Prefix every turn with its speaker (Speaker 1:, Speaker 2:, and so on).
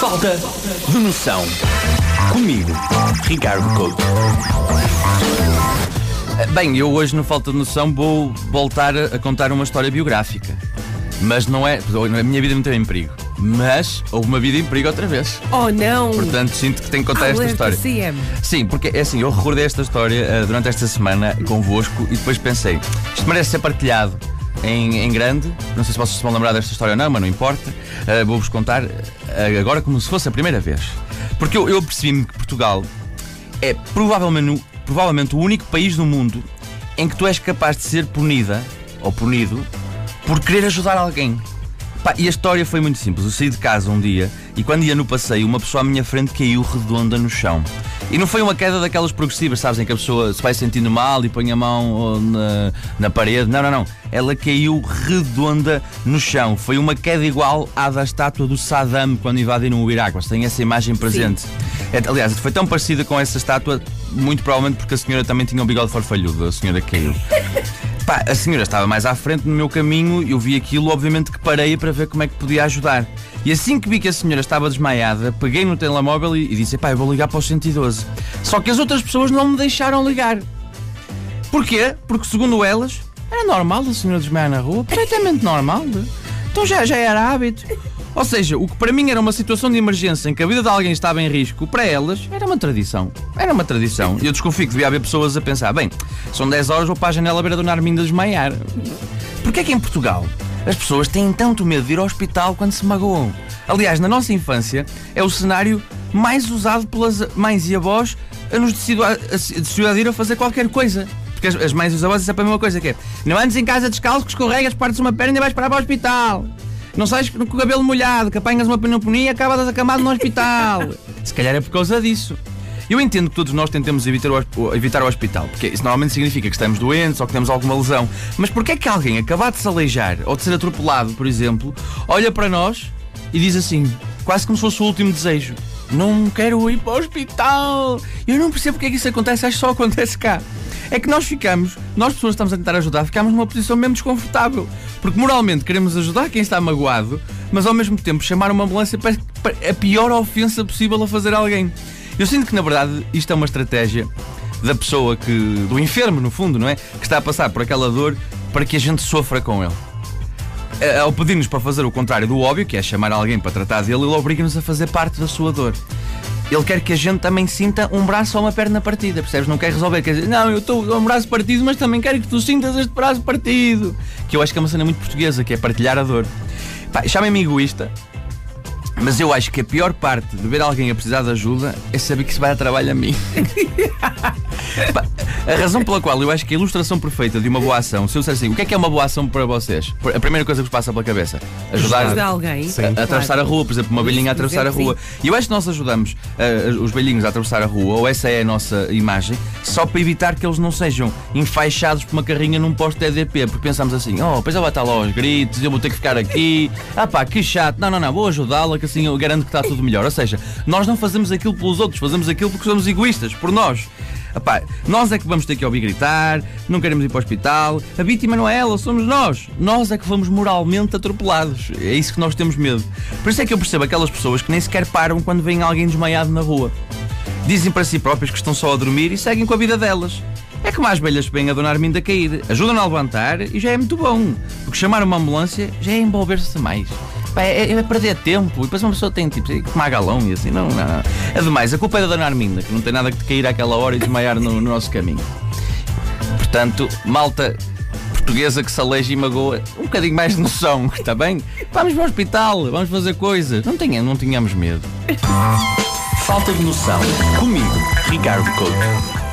Speaker 1: Falta de noção. Comigo, Ricardo Couto.
Speaker 2: Bem, eu hoje, no Falta de Noção, vou voltar a contar uma história biográfica. Mas não é. A minha vida não teve em perigo. Mas houve uma vida em perigo outra vez.
Speaker 3: Oh não!
Speaker 2: Portanto, sinto que tenho que contar esta
Speaker 3: Alerta
Speaker 2: história.
Speaker 3: CM.
Speaker 2: Sim, porque é assim, eu recordei esta história eh, durante esta semana convosco e depois pensei, isto merece ser partilhado em, em grande. Não sei se vocês vão lembrar desta história ou não, mas não importa. Eh, Vou-vos contar eh, agora como se fosse a primeira vez. Porque eu, eu percebi-me que Portugal é provavelmente, provavelmente o único país do mundo em que tu és capaz de ser punida ou punido por querer ajudar alguém. Pá, e a história foi muito simples. Eu saí de casa um dia e quando ia no passeio, uma pessoa à minha frente caiu redonda no chão. E não foi uma queda daquelas progressivas, sabes, em que a pessoa se vai sentindo mal e põe a mão oh, na, na parede. Não, não, não. Ela caiu redonda no chão. Foi uma queda igual à da estátua do Saddam quando invadiram o Iraque. Têm essa imagem presente. É, aliás, foi tão parecida com essa estátua, muito provavelmente porque a senhora também tinha um bigode farfalhudo, a senhora que caiu. Pá, a senhora estava mais à frente no meu caminho, eu vi aquilo, obviamente que parei para ver como é que podia ajudar. E assim que vi que a senhora estava desmaiada, peguei no telemóvel e, e disse: pá, eu vou ligar para o 112. Só que as outras pessoas não me deixaram ligar. Porquê? Porque, segundo elas, era normal a senhora desmaiar na rua, perfeitamente normal. Então já, já era hábito. Ou seja, o que para mim era uma situação de emergência em que a vida de alguém estava em risco, para elas era uma tradição. Era uma tradição. E eu desconfio que devia haver pessoas a pensar: bem, são 10 horas, vou para a janela ver a Dona Arminda desmaiar. Porquê é que em Portugal as pessoas têm tanto medo de ir ao hospital quando se magoam? Aliás, na nossa infância é o cenário mais usado pelas mães e avós a nos dissuadir a fazer qualquer coisa. Porque as, mães e os avós dizem sempre a mesma coisa que é Não andes em casa descalço que escorregas, partes uma perna e vais para o hospital. Não sais com o cabelo molhado, que apanhas uma pneumonia e acabas acamado no hospital. Se calhar é por causa disso. Eu entendo que todos nós tentemos evitar o, evitar o hospital, porque isso normalmente significa que estamos doentes ou que temos alguma lesão. Mas porquê é que alguém acabado de se aleijar ou de ser atropelado, por exemplo, olha para nós e diz assim, quase como se fosse o último desejo: Não quero ir para o hospital. Eu não percebo porque é que isso acontece, acho que só acontece cá. É que nós ficamos, nós pessoas estamos a tentar ajudar, ficamos numa posição mesmo desconfortável. Porque moralmente queremos ajudar quem está magoado, mas ao mesmo tempo chamar uma ambulância parece a pior ofensa possível a fazer a alguém. Eu sinto que na verdade isto é uma estratégia da pessoa que. do enfermo, no fundo, não é? Que está a passar por aquela dor para que a gente sofra com ele. Eh, Ao pedir-nos para fazer o contrário do óbvio, que é chamar alguém para tratar dele, ele obriga-nos a fazer parte da sua dor. Ele quer que a gente também sinta um braço ou uma perna partida, percebes? Não quer resolver, quer dizer, não, eu estou um braço partido, mas também quero que tu sintas este braço partido. Que eu acho que é uma cena muito portuguesa, que é partilhar a dor. Chamem-me egoísta, mas eu acho que a pior parte de ver alguém a precisar de ajuda é saber que isso vai a trabalho a mim. A razão pela qual eu acho que a ilustração perfeita de uma boa ação, se eu disser assim, o que é que é uma boa ação para vocês? A primeira coisa que vos passa pela cabeça, ajudar,
Speaker 3: Ajudar alguém.
Speaker 2: a, a atravessar a rua, por exemplo, uma velhinha a atravessar a rua. E eu acho que nós ajudamos uh, os velhinhos a atravessar a rua, ou essa é a nossa imagem, só para evitar que eles não sejam enfaixados por uma carrinha num posto de EDP, porque pensamos assim, oh, depois ela vai estar lá aos gritos, eu vou ter que ficar aqui, ah pá, que chato, não, não, não, vou ajudá-la, que assim eu garanto que está tudo melhor. Ou seja, nós não fazemos aquilo pelos outros, fazemos aquilo porque somos egoístas, por nós. Epá, nós é que vamos ter que ouvir gritar, não queremos ir para o hospital. A vítima não é ela, somos nós. Nós é que fomos moralmente atropelados. É isso que nós temos medo. Por isso é que eu percebo aquelas pessoas que nem sequer param quando vem alguém desmaiado na rua. Dizem para si próprias que estão só a dormir e seguem com a vida delas. É como as velhas que vêm a Dona Arminda cair. Ajudam a levantar e já é muito bom. Porque chamar uma ambulância já é envolver-se mais. Pá, É, é perder tempo. E depois uma pessoa tem tipo tomar galão e assim. Não, não, não. Ademais, a culpa é da Dona Arminda, que não tem nada que te cair àquela hora e desmaiar no, no nosso caminho. Portanto, malta portuguesa que se aleja e magoa, um bocadinho mais de noção, está bem? Vamos para o hospital, vamos fazer coisas. Não, tenha, não tenhamos medo.
Speaker 1: Falta de noção. Comigo, Ricardo Couto.